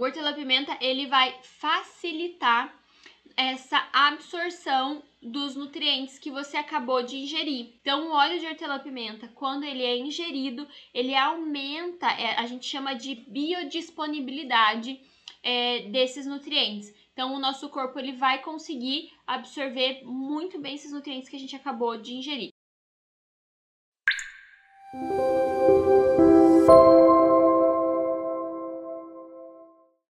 O hortelã-pimenta, ele vai facilitar essa absorção dos nutrientes que você acabou de ingerir. Então, o óleo de hortelã-pimenta, quando ele é ingerido, ele aumenta, é, a gente chama de biodisponibilidade é, desses nutrientes. Então, o nosso corpo ele vai conseguir absorver muito bem esses nutrientes que a gente acabou de ingerir.